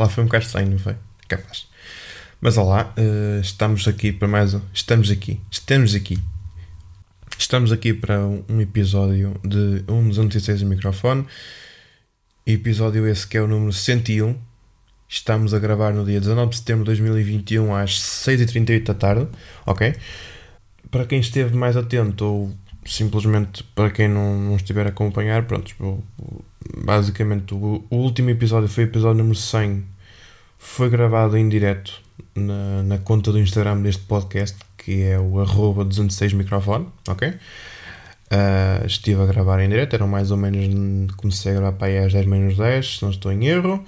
lá foi um bocado estranho, não foi? Capaz. Mas olá, uh, estamos aqui para mais um. Estamos aqui. Estamos aqui. Estamos aqui para um episódio de 1.206 do microfone. Episódio esse que é o número 101. Estamos a gravar no dia 19 de setembro de 2021 às 6h38 da tarde. Ok? Para quem esteve mais atento ou simplesmente para quem não, não estiver a acompanhar, pronto, basicamente o, o, último episódio foi o episódio número 100, foi gravado em direto na, na conta do Instagram deste podcast, que é o arroba 206 microfone, ok? Uh, estive a gravar em direto, eram mais ou menos, comecei a gravar para aí às 10 menos 10, se não estou em erro.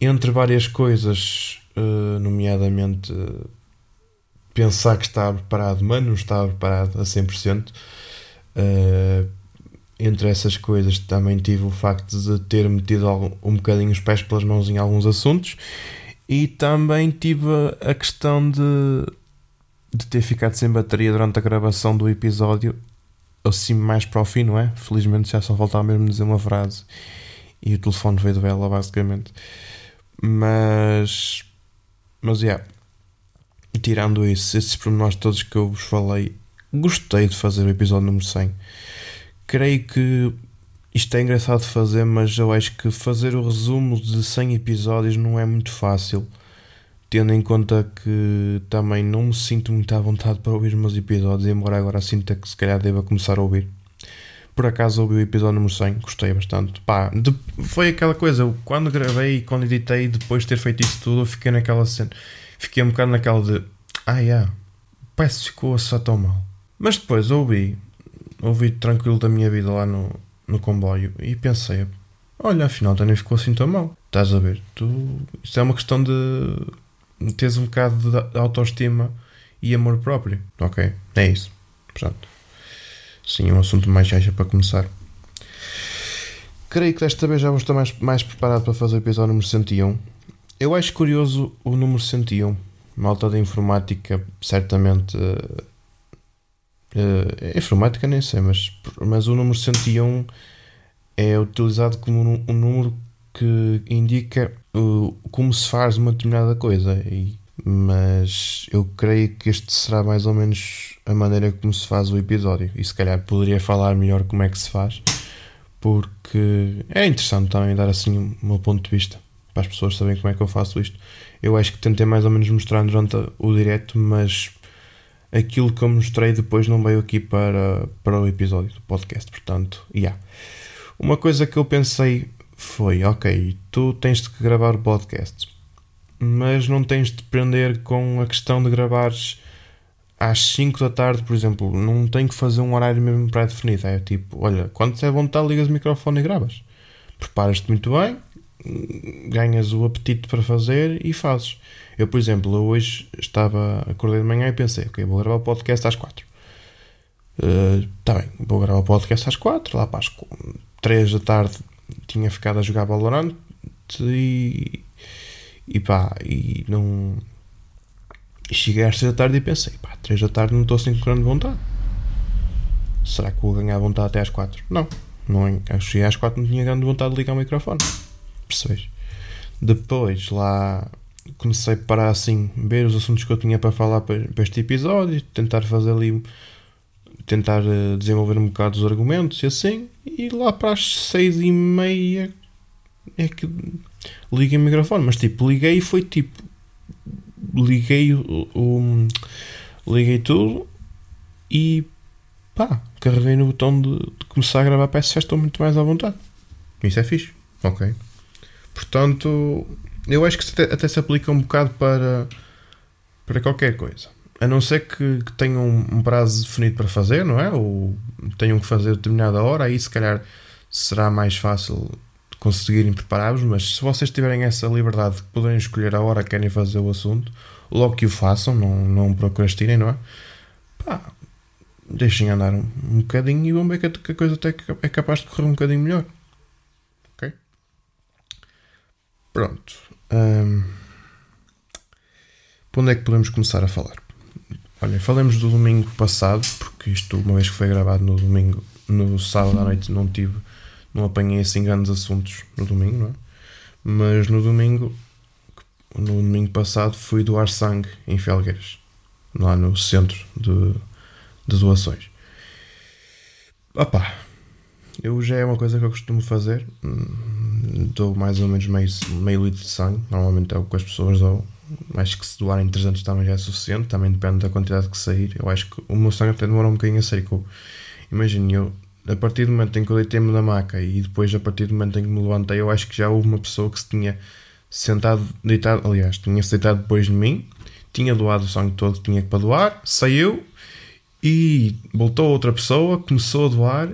Entre várias coisas, uh, nomeadamente pensar que estava preparado, mas não estava preparado a 100%. Uh, entre essas coisas também tive o facto de ter metido um bocadinho os pés pelas mãos em alguns assuntos e também tive a questão de, de ter ficado sem bateria durante a gravação do episódio assim mais para o fim, não é? Felizmente já só faltava mesmo dizer uma frase e o telefone veio de vela basicamente mas mas yeah tirando isso, esses pormenores todos que eu vos falei, gostei de fazer o episódio número 100. Creio que isto é engraçado de fazer, mas eu acho que fazer o resumo de 100 episódios não é muito fácil, tendo em conta que também não me sinto muito à vontade para ouvir os meus episódios, embora agora sinta que se calhar deva começar a ouvir. Por acaso ouvi o episódio número 100, gostei bastante. Pá, de, foi aquela coisa, eu, quando gravei e quando editei, depois de ter feito isso tudo, eu fiquei naquela cena fiquei um bocado naquela de ah, yeah, parece que ficou só tão mal. Mas depois ouvi, ouvi tranquilo da minha vida lá no, no comboio e pensei, olha, afinal também ficou assim tão mal. Estás a ver? Tu, isto é uma questão de teres um bocado de autoestima e amor próprio. Ok, é isso. Portanto, sim, é um assunto mais chacha para começar. Creio que desta vez já vou estar mais, mais preparado para fazer o episódio número 101 eu acho curioso o número 101. Malta da informática, certamente. Uh, uh, informática nem sei, mas, mas o número 101 é utilizado como um, número que indica uh, como se faz uma determinada coisa. E, mas eu creio que este será mais ou menos a maneira como se faz o episódio. E se calhar poderia falar melhor como é que se faz, porque é interessante também dar assim o meu ponto de vista para as pessoas saberem como é que eu faço isto. Eu acho que tentei mais ou menos mostrar durante o direto, mas aquilo que eu mostrei depois não veio aqui para, para o episódio do podcast. Portanto, yeah. Uma coisa que eu pensei foi: ok, tu tens de gravar o podcast, mas não tens de prender com a questão de gravares às 5 da tarde, por exemplo. Não tem que fazer um horário mesmo pré-definido. É tipo: olha, quando é vontade, ligas o microfone e gravas. Preparas-te muito bem, ganhas o apetite para fazer e fazes. Eu, por exemplo, hoje estava, acordei de manhã e pensei, ok, vou gravar o podcast às 4. Está uh, bem, vou gravar o podcast às 4, lá para as 3 da tarde tinha ficado a jogar Valorant e, e pá, e não... Cheguei às 6 da tarde e pensei, pá, 3 da tarde não estou assim com grande vontade. Será que vou ganhar vontade até às 4? Não, não cheguei às 4 não tinha grande vontade de ligar o microfone percebes? Depois lá comecei a parar assim, ver os assuntos que eu tinha para falar para, para este episódio, tentar fazer ali, tentar uh, desenvolver um bocado os argumentos e assim, e lá para as seis e meia é que liguei o microfone, mas tipo, liguei e foi tipo, liguei o, o liguei tudo e pá, carreguei no botão de, de começar a gravar, já estou muito mais à vontade. Isso é fixe, ok. Portanto, eu acho que até, até se aplica um bocado para, para qualquer coisa. A não ser que, que tenham um prazo definido para fazer, não é? Ou tenham que fazer determinada hora, aí se calhar será mais fácil conseguirem preparar-vos, mas se vocês tiverem essa liberdade de poderem escolher a hora que querem fazer o assunto, logo que o façam, não, não procrastinem, não é? Pá, deixem andar um, um bocadinho e vão ver que a, coisa até é capaz de correr um bocadinho melhor. Pronto. Um, por onde é que podemos começar a falar? Olha, falemos do domingo passado, porque isto, uma vez que foi gravado no domingo, no sábado à noite, não tive, não apanhei assim grandes assuntos no domingo, não é? Mas no domingo, no domingo passado, fui doar sangue em Felgueiras, lá no centro de, de doações. Opá, eu já é uma coisa que eu costumo fazer. Dou mais ou menos meio, meio litro de sangue. Normalmente é o que as pessoas dão. Acho que se doarem 300 também já é suficiente. Também depende da quantidade que sair. Eu acho que o meu sangue até demora um bocadinho a sair. Imagino, eu a partir do momento em que eu deitei-me na maca e depois a partir do momento em que me levantei, eu acho que já houve uma pessoa que se tinha sentado, deitado, aliás, tinha-se deitado depois de mim, tinha doado o sangue todo que tinha para doar, saiu e voltou outra pessoa, começou a doar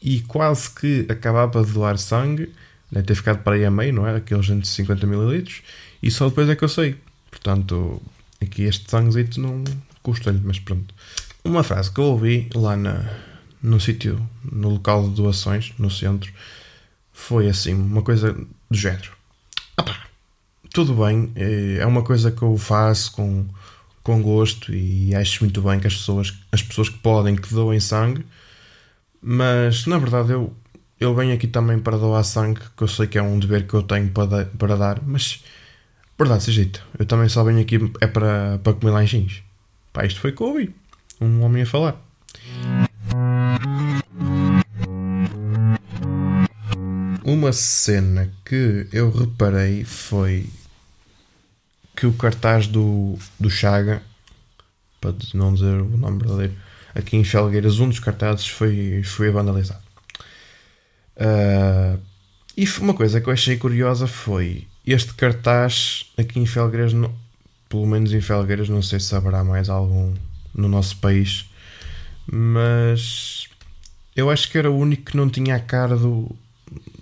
e quase que acabava de doar sangue, deve ter ficado para aí a meio, não é? Aqueles 150 ml, e só depois é que eu saí. Portanto, aqui este sanguezito não custa-lhe, mas pronto. Uma frase que eu ouvi lá na, no sítio, no local de doações, no centro, foi assim, uma coisa do género. tudo bem, é, é uma coisa que eu faço com, com gosto e acho muito bem que as pessoas, as pessoas que podem, que doem sangue, mas na verdade eu, eu venho aqui também para doar sangue, que eu sei que é um dever que eu tenho para, para dar, mas verdade seja dito, eu também só venho aqui é para, para comer lanchinhos. Pá, isto foi que eu ouvi, um homem a falar. Uma cena que eu reparei foi que o cartaz do, do Chaga, para não dizer o nome verdadeiro, aqui em Felgueiras, um dos cartazes foi, foi vandalizado. Uh, e uma coisa que eu achei curiosa foi este cartaz aqui em Felgueiras, pelo menos em Felgueiras, não sei se haverá mais algum no nosso país, mas eu acho que era o único que não tinha a cara do,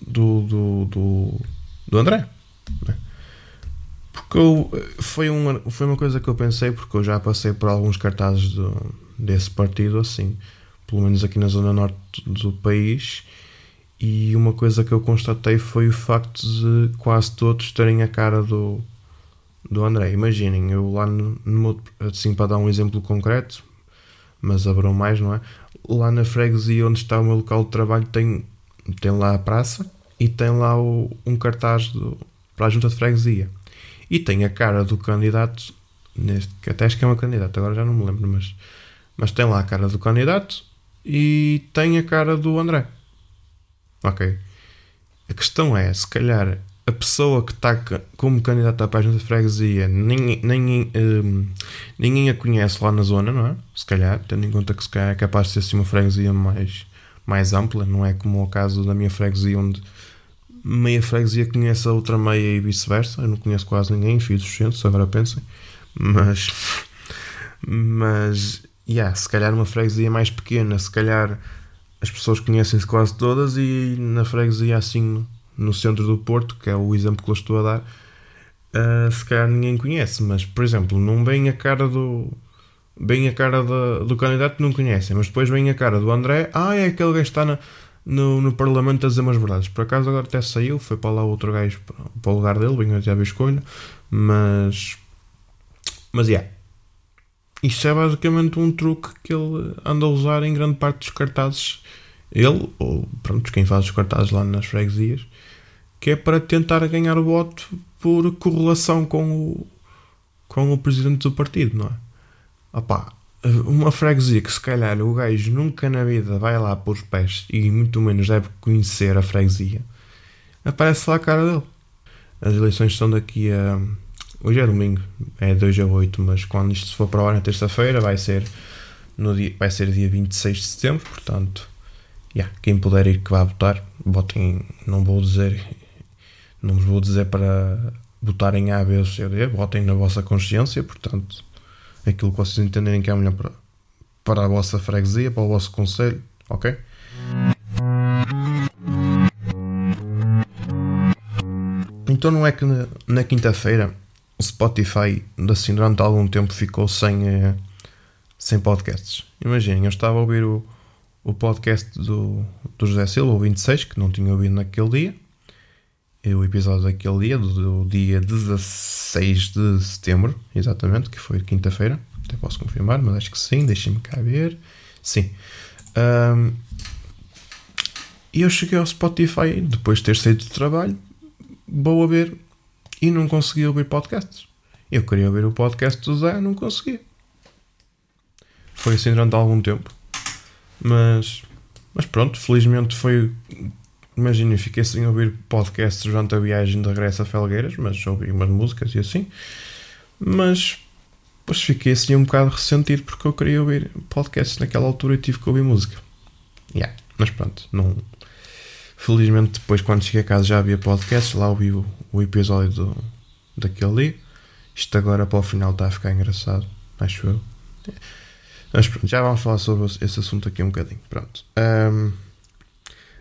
do, do, do, do André. Né? Porque eu, foi, uma, foi uma coisa que eu pensei, porque eu já passei por alguns cartazes do, desse partido, assim, pelo menos aqui na zona norte do país, e uma coisa que eu constatei foi o facto de quase todos terem a cara do, do André. Imaginem, eu lá no, no assim, para dar um exemplo concreto, mas haverão mais, não é? Lá na freguesia onde está o meu local de trabalho tem, tem lá a praça e tem lá o, um cartaz do, para a junta de freguesia. E tem a cara do candidato, neste, até acho que é uma candidata, agora já não me lembro, mas, mas tem lá a cara do candidato e tem a cara do André. Ok. A questão é, se calhar a pessoa que está como candidata à junta de freguesia ninguém, ninguém, um, ninguém a conhece lá na zona, não é? Se calhar, tendo em conta que se calhar é capaz de ser assim uma freguesia mais, mais ampla, não é como o caso da minha freguesia onde meia freguesia conhece a outra meia e vice-versa. Eu não conheço quase ninguém, fiz os centros, agora pensem. Mas, mas, yeah, se calhar uma freguesia mais pequena, se calhar as pessoas conhecem-se quase todas e na freguesia assim no centro do Porto, que é o exemplo que eu estou a dar, uh, se calhar ninguém conhece, mas por exemplo, não vem a cara do. Bem a cara do, candidato não conhecem, mas depois vem a cara do André, ah, é aquele gajo que está na, no, no Parlamento a dizer umas verdades. Por acaso agora até saiu, foi para lá outro gajo para o lugar dele, vinha já a escolha, mas. Mas é. Yeah. Isto é basicamente um truque que ele anda a usar em grande parte dos cartazes. Ele, ou pronto, quem faz os cartazes lá nas freguesias, que é para tentar ganhar o voto por correlação com o, com o presidente do partido, não é? Opá, uma freguesia que se calhar o gajo nunca na vida vai lá por os pés e muito menos deve conhecer a freguesia, aparece lá a cara dele. As eleições são daqui a. Hoje é domingo, é 2 a 8, mas quando isto for para a hora na terça-feira vai ser no dia, vai ser dia 26 de setembro, portanto, yeah, quem puder ir que vá votar, votem, não vou dizer, não vos vou dizer para votarem A, B ou C ou D, votem na vossa consciência, portanto, aquilo que vocês entenderem que é melhor para, para a vossa freguesia, para o vosso conselho, ok? Então não é que na, na quinta-feira o Spotify assim, durante algum tempo ficou sem, eh, sem podcasts. Imaginem, eu estava a ouvir o, o podcast do, do José Silva, o 26, que não tinha ouvido naquele dia. E o episódio daquele dia, do, do dia 16 de setembro, exatamente, que foi quinta-feira. Até posso confirmar, mas acho que sim, deixem-me cá ver. Sim. Um, e eu cheguei ao Spotify, depois de ter saído do trabalho, vou ouvir e não consegui ouvir podcasts. Eu queria ouvir o podcast do Zé, não consegui. Foi assim durante algum tempo. Mas, mas pronto, felizmente foi. Imagina, fiquei sem ouvir podcasts durante a viagem de regresso a Felgueiras, mas ouvi umas músicas e assim. Mas depois fiquei assim um bocado ressentido porque eu queria ouvir podcasts naquela altura e tive que ouvir música. Yeah, mas pronto, não. Felizmente depois quando cheguei a casa já havia podcasts, lá ouvi o, o episódio do, daquele dia. Isto agora para o final está a ficar engraçado, acho eu. Mas pronto, já vamos falar sobre esse assunto aqui um bocadinho. Pronto. Um,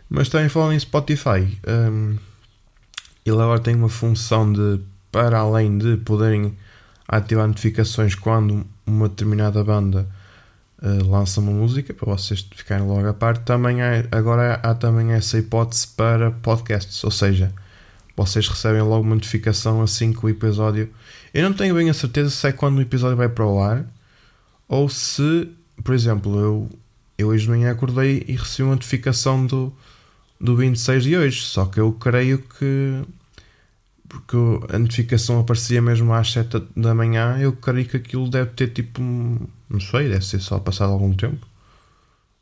mas também falando em Spotify, um, ele agora tem uma função de, para além de poderem ativar notificações quando uma determinada banda uh, lança uma música, para vocês ficarem logo a parte, também há, agora há também essa hipótese para podcasts, ou seja, vocês recebem logo uma notificação assim que o episódio. Eu não tenho bem a certeza se é quando o episódio vai para o ar ou se, por exemplo, eu, eu hoje de manhã acordei e recebi uma notificação do, do 26 de hoje, só que eu creio que porque a notificação aparecia mesmo às 7 da manhã, eu creio que aquilo deve ter tipo, não sei, deve ser só passado algum tempo.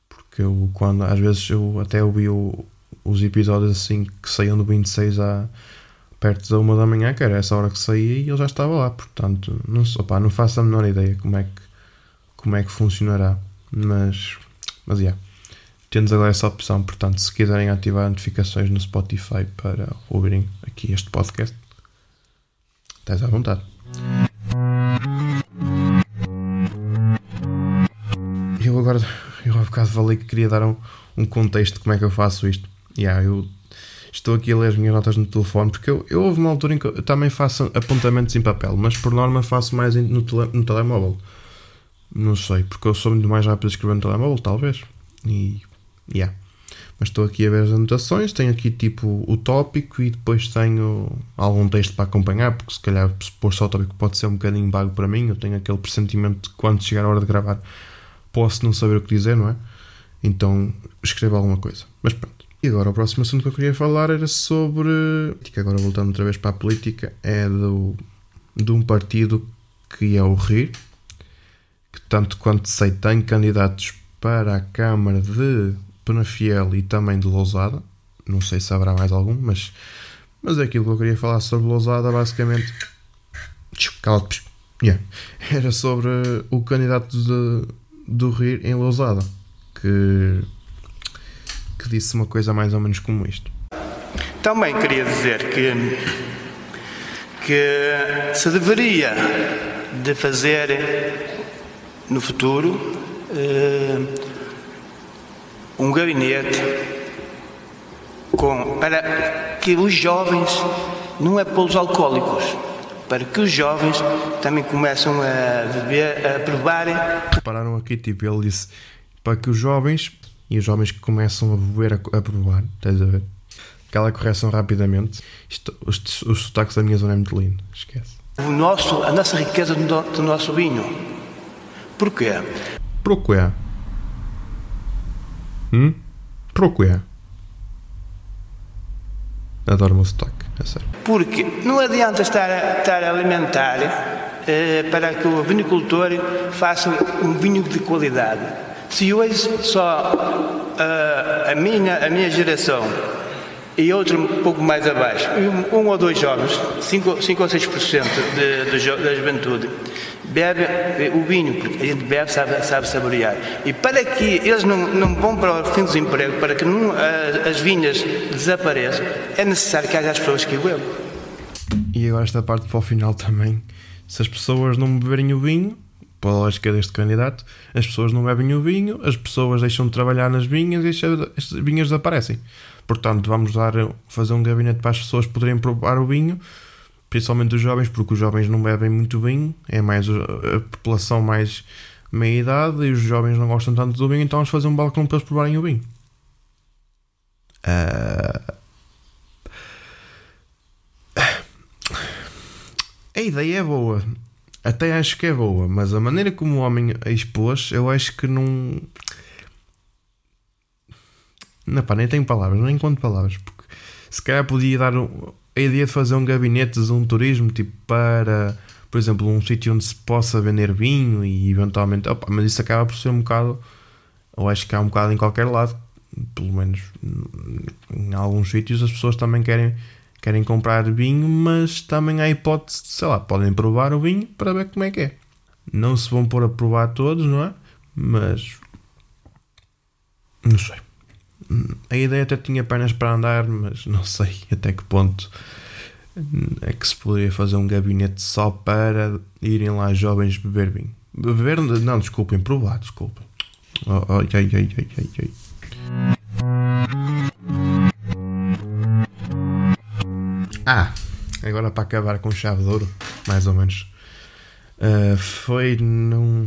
Porque eu, quando, às vezes, eu até ouvi o, os episódios assim que saíam do 26 a perto da 1 da manhã, que era essa hora que saía e ele já estava lá. Portanto, não, opa, não faço a menor ideia como é que como é que funcionará. Mas, mas yeah. Temos agora essa opção, portanto, se quiserem ativar notificações no Spotify para ouvirem aqui este podcast, estás à vontade. Eu agora, eu há bocado falei que queria dar um, um contexto de como é que eu faço isto. Yeah, eu estou aqui a ler as minhas notas no telefone, porque eu, eu houve uma altura em que eu também faço apontamentos em papel, mas por norma faço mais no, tele, no telemóvel. Não sei, porque eu sou muito mais rápido a escrever no telemóvel, talvez. E. Yeah. Mas estou aqui a ver as anotações, tenho aqui tipo o tópico e depois tenho algum texto para acompanhar, porque se calhar pôr só o tópico pode ser um bocadinho vago para mim. Eu tenho aquele pressentimento de quando chegar a hora de gravar posso não saber o que dizer, não é? Então escrevo alguma coisa. Mas pronto. E agora o próximo assunto que eu queria falar era sobre. Agora voltando outra vez para a política, é do, de um partido que é o RIR, que tanto quanto sei tem candidatos para a Câmara de Penafiel e também de Lousada. Não sei se haverá mais algum, mas, mas é aquilo que eu queria falar sobre Lousada basicamente. Cala-te. Yeah. Era sobre o candidato de, do Rir em Lousada que, que disse uma coisa mais ou menos como isto. Também queria dizer que, que se deveria de fazer no futuro eh, um gabinete com, para que os jovens, não é pelos alcoólicos, para que os jovens também começam a beber, a provarem. Repararam aqui, tipo, ele disse para que os jovens, e os jovens que começam a beber, a, a provar, estás a ver? Aquela correção rapidamente. Isto, os, os sotaques da minha zona é muito lindo, esquece. O nosso, a nossa riqueza do, do nosso vinho Porquê? Porquê? Hum? Porquê? Adoro o meu sotaque, é sério. Porque não adianta estar a, estar a alimentar eh, para que o vinicultor faça um vinho de qualidade. Se hoje só uh, a, minha, a minha geração e outro um pouco mais abaixo, um, um ou dois jovens, 5 ou 6% de, de, da juventude, bebe o vinho, porque a gente bebe, sabe, sabe saborear. E para que eles não, não vão para o fim do desemprego, para que não, as vinhas desapareçam, é necessário que haja as pessoas que o bebam. E agora esta parte para o final também. Se as pessoas não beberem o vinho, pela lógica deste candidato, as pessoas não bebem o vinho, as pessoas deixam de trabalhar nas vinhas e as vinhas desaparecem. Portanto, vamos dar, fazer um gabinete para as pessoas poderem provar o vinho, principalmente os jovens, porque os jovens não bebem muito vinho, é mais a população mais meia idade e os jovens não gostam tanto do vinho, então vamos fazer um balcão para eles provarem o vinho. Uh... A ideia é boa, até acho que é boa, mas a maneira como o homem a expôs, eu acho que não. Não, pá, nem tenho palavras, nem encontro palavras, porque se calhar podia dar. Um... a ideia de fazer um gabinete de um turismo tipo para, por exemplo, um sítio onde se possa vender vinho e eventualmente, opa, mas isso acaba por ser um bocado, eu acho que há um bocado em qualquer lado, pelo menos em alguns sítios as pessoas também querem querem comprar vinho, mas também há hipótese, sei lá, podem provar o vinho para ver como é que é. Não se vão pôr a provar todos, não é? Mas não sei. A ideia até tinha pernas para andar, mas não sei até que ponto é que se poderia fazer um gabinete só para irem lá jovens beber vinho. Beber, não, desculpem, provar, desculpem. Oh, oh, ai, ai, ai, ai, ai. Ah, agora para acabar com chave de ouro, mais ou menos. Uh, foi num.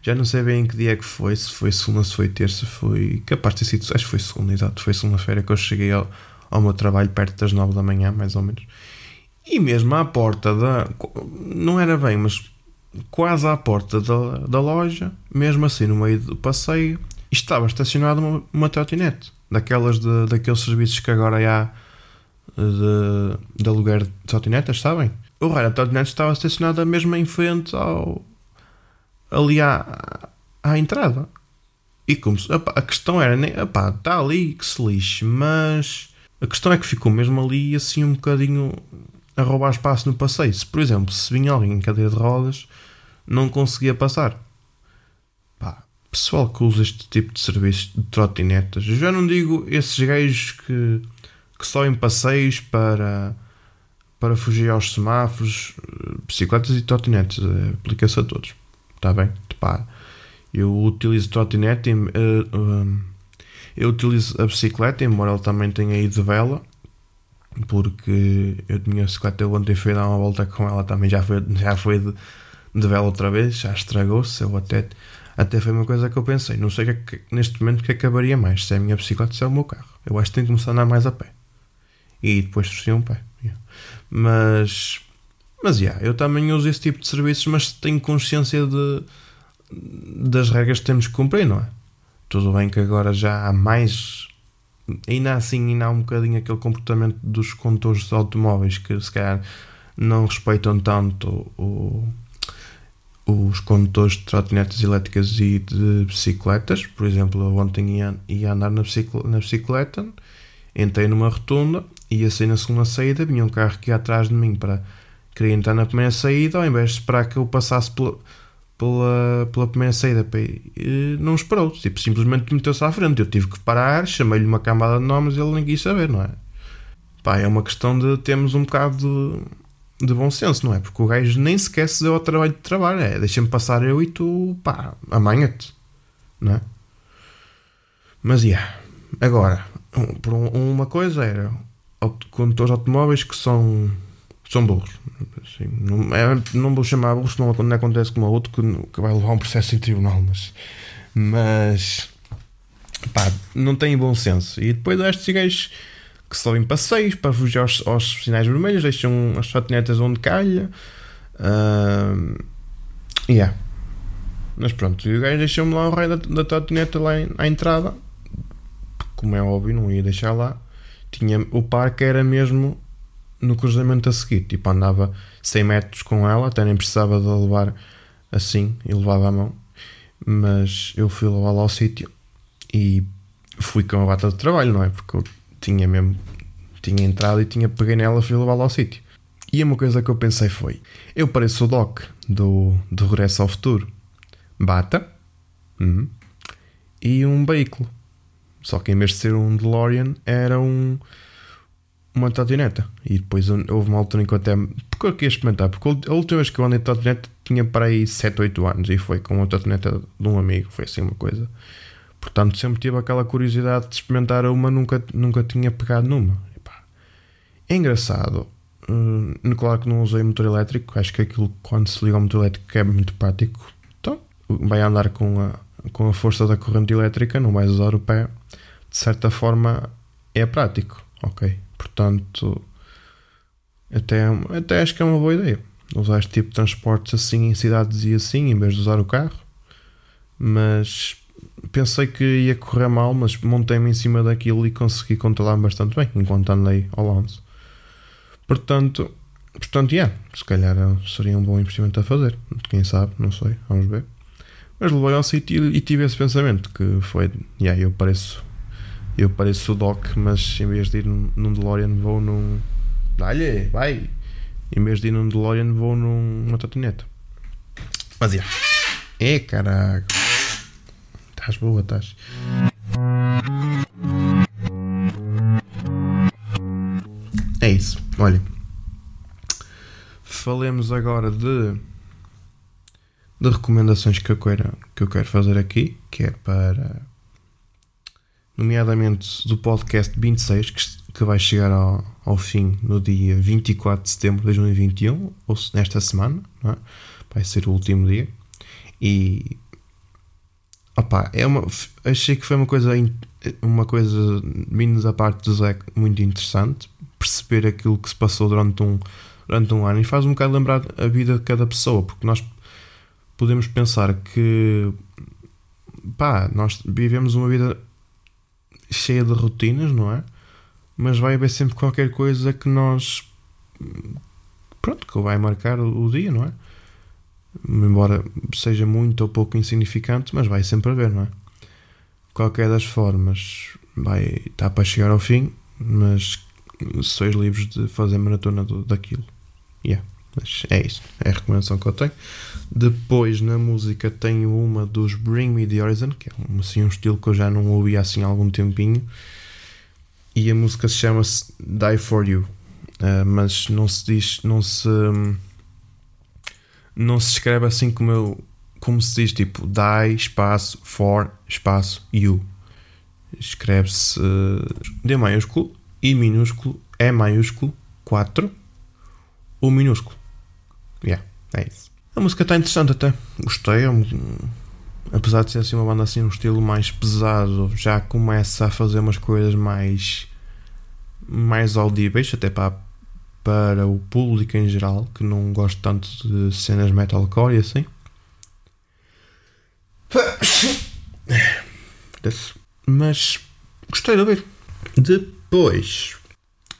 Já não sei bem em que dia é que foi, se foi segunda, se foi terça, foi. Capaz de ter sido. Acho que foi segunda, exato. Foi segunda-feira que eu cheguei ao, ao meu trabalho perto das nove da manhã, mais ou menos. E mesmo à porta da. Não era bem, mas quase à porta da, da loja, mesmo assim no meio do passeio, estava estacionada uma, uma trotinete. Daquelas de, daqueles serviços que agora há de, de aluguer de trotinetas, sabem? O raio da trotinete estava estacionada mesmo em frente ao. ali à, à entrada. E como se, opa, a questão era, nem, opa, está ali que se lixe, mas a questão é que ficou mesmo ali assim um bocadinho a roubar espaço no passeio. Se, por exemplo, se vinha alguém em cadeira de rodas, não conseguia passar. Pá, pessoal que usa este tipo de serviço de trotinetas, já não digo esses gajos que que só em passeios para, para fugir aos semáforos, bicicletas e trotinetes, aplica-se a todos. Está bem? Pá, eu utilizo trotinete, uh, uh, eu utilizo a bicicleta, embora ele também tenha ido de vela, porque eu tinha a bicicleta, eu ontem fui dar uma volta com ela, também já foi, já foi de, de vela outra vez, já estragou-se, eu até, até foi uma coisa que eu pensei, não sei que, neste momento que acabaria mais, se é a minha bicicleta, se é o meu carro. Eu acho que tenho que começar a andar mais a pé e depois torci um pé. Yeah. Mas, mas yeah, eu também uso esse tipo de serviços, mas tenho consciência de, das regras que temos que cumprir, não é? Tudo bem que agora já há mais. Ainda assim, ainda há um bocadinho aquele comportamento dos condutores de automóveis que se calhar não respeitam tanto o, os condutores de trotinetas elétricas e de bicicletas. Por exemplo, ontem ia, ia andar na bicicleta, na bicicleta, entrei numa rotunda ia sair na segunda saída, vinha um carro que ia atrás de mim para querer entrar na primeira saída, ao invés de esperar que eu passasse pela, pela, pela primeira saída, não esperou, tipo, simplesmente meteu-se à frente. Eu tive que parar, chamei-lhe uma camada de nomes e ele nem quis saber, não é? Pá, é uma questão de termos um bocado de, de bom senso, não é? Porque o gajo nem sequer se deu ao trabalho de trabalho, é deixa-me passar eu e tu, pá, amanha-te, não é? Mas, yeah, agora, por uma coisa era condutores automóveis que são, são burros. Assim, não, é, não vou chamar burros, não, não acontece como a outro que, que vai levar um processo em tribunal, mas, mas pá, não têm bom senso. E depois há estes gajos que só em passeios para fugir aos, aos sinais vermelhos, deixam as trotinetas onde calha. Uh, yeah. Mas pronto, e o gajo deixou-me lá o rei da, da lá em, à entrada. Como é óbvio, não ia deixar lá tinha, o parque era mesmo no cruzamento a seguir, tipo andava 100 metros com ela, até nem precisava de levar assim e levava a mão, mas eu fui levá-la ao sítio e fui com a bata de trabalho, não é? Porque eu tinha mesmo, tinha entrado e tinha peguei nela e fui levá-la ao sítio. E uma coisa que eu pensei foi: eu pareço o Doc do, do Regresso ao Futuro, bata hum, e um veículo. Só que em vez de ser um DeLorean, era um, uma trotineta. E depois houve uma altura em que eu até. Porque eu queria experimentar? Porque a última vez que eu andei de trotineta tinha para aí 7, 8 anos e foi com uma trotineta de um amigo. Foi assim uma coisa. Portanto, sempre tive aquela curiosidade de experimentar uma, nunca, nunca tinha pegado numa. É engraçado. Uh, claro que não usei motor elétrico. Acho que aquilo, quando se liga ao motor elétrico, é muito prático. Então, vai andar com a, com a força da corrente elétrica, não vais usar o pé de certa forma é prático, ok? Portanto, até, até acho que é uma boa ideia usar este tipo de transportes assim em cidades e assim, em vez de usar o carro. Mas pensei que ia correr mal, mas montei-me em cima daquilo e consegui controlar-me bastante bem enquanto andei ao lance. Portanto, portanto, yeah, se calhar seria um bom investimento a fazer. Quem sabe, não sei, vamos ver. Mas levei ao sítio e tive esse pensamento que foi, yeah, eu pareço eu pareço o Doc, mas em vez de ir num, DeLorean vou num. Dá-lhe, vai! Em vez de ir num DeLorean vou numa tatineta. Mas yeah. É caraca. Estás boa, estás. É isso. Olha. Falemos agora de de recomendações que eu quero, que eu quero fazer aqui, que é para nomeadamente do podcast 26, que, que vai chegar ao, ao fim no dia 24 de setembro de 2021, ou nesta semana, é? vai ser o último dia. E opa, é uma, achei que foi uma coisa, uma coisa vindo da parte do Zé muito interessante perceber aquilo que se passou durante um, durante um ano e faz um bocado lembrar a vida de cada pessoa, porque nós podemos pensar que pá, nós vivemos uma vida cheia de rotinas, não é? Mas vai haver sempre qualquer coisa que nós pronto, que vai marcar o, dia, não é? Embora seja muito ou pouco insignificante, mas vai sempre haver, não é? Qualquer das formas vai estar para chegar ao fim, mas sois livres de fazer maratona do, daquilo. Yeah. Mas é isso, é a recomendação que eu tenho. Depois na música tenho uma dos Bring Me the Horizon, que é um, assim, um estilo que eu já não ouvia assim há algum tempinho. E a música se chama -se Die For You. Uh, mas não se diz, não se. Não se escreve assim como eu. Como se diz tipo die espaço for espaço you. Escreve-se D maiúsculo, I minúsculo, E maiúsculo, 4, U minúsculo. Yeah, é isso. A música está interessante até. Gostei. É apesar de ser assim uma banda assim, um estilo mais pesado, já começa a fazer umas coisas mais. mais audíveis, até para, para o público em geral, que não gosta tanto de cenas metalcore e assim. Mas gostei de ouvir. Depois.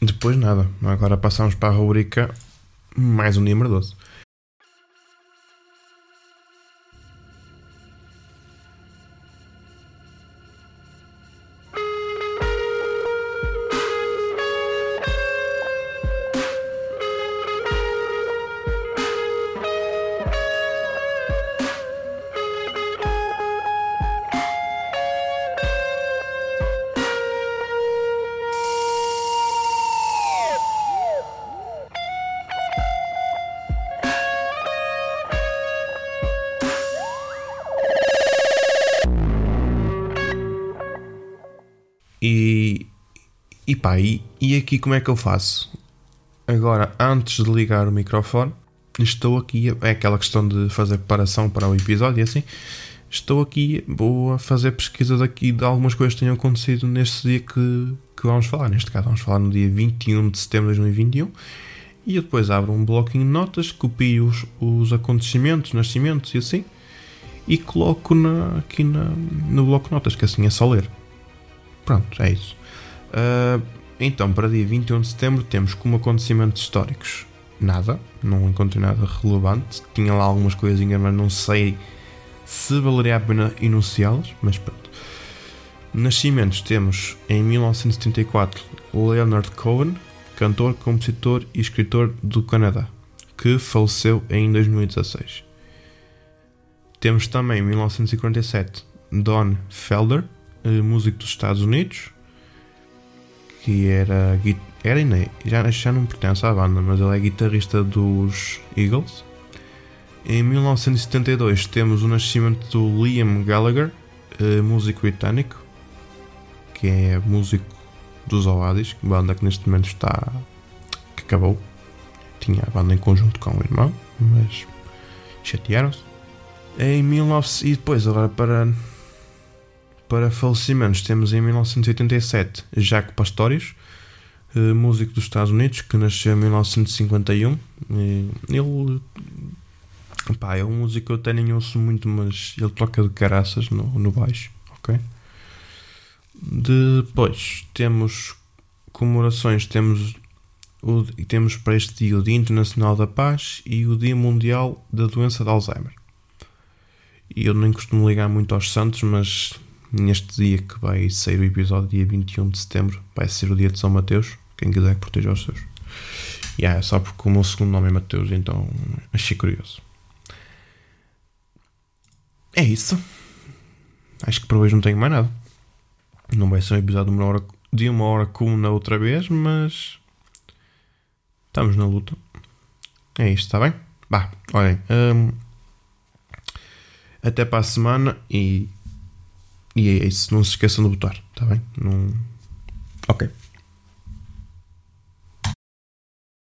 Depois nada. Agora passamos para a rubrica mais um número 12. E aqui como é que eu faço? Agora, antes de ligar o microfone, estou aqui, é aquela questão de fazer preparação para o episódio e assim, estou aqui, vou a fazer pesquisa daqui de algumas coisas que tenham acontecido neste dia que, que vamos falar. Neste caso, vamos falar no dia 21 de setembro de 2021. E eu depois abro um bloquinho de notas, copio os, os acontecimentos, nascimentos e assim, e coloco na, aqui na, no bloco de notas, que assim é só ler. Pronto, é isso. Uh, então, para dia 21 de setembro, temos como acontecimentos históricos nada, não encontrei nada relevante. Tinha lá algumas coisinhas, mas não sei se valeria a pena enunciá-las, mas pronto. Nascimentos temos em 1974 Leonard Cohen, cantor, compositor e escritor do Canadá, que faleceu em 2016. Temos também em 1947 Don Felder, eh, músico dos Estados Unidos, que era, era já, já não pertence à banda, mas ele é guitarrista dos Eagles. Em 1972 temos o nascimento do Liam Gallagher, eh, músico britânico, que é músico dos Oasis, banda que neste momento está. que acabou. Tinha a banda em conjunto com o irmão, mas chatearam-se. Em 19... E depois, agora para para falecimentos, temos em 1987 Jacques Pastorius, eh, músico dos Estados Unidos, que nasceu em 1951. Ele pá, é um músico que eu até nem ouço muito, mas ele toca de caraças no, no baixo. ok? Depois temos comemorações, temos o, temos para este dia o Dia Internacional da Paz e o Dia Mundial da Doença de Alzheimer. E eu nem costumo ligar muito aos santos, mas neste dia que vai sair o episódio, dia 21 de setembro, vai ser o dia de São Mateus. Quem quiser que proteja os seus. E yeah, é só porque o meu segundo nome é Mateus, então achei curioso. É isso. Acho que para hoje não tenho mais nada. Não vai ser um episódio de uma hora, de uma hora como na outra vez, mas estamos na luta. É isto, está bem? Bah, olhem. Hum, até para a semana e, e é isso. Não se esqueçam de votar, está bem? Não... Ok.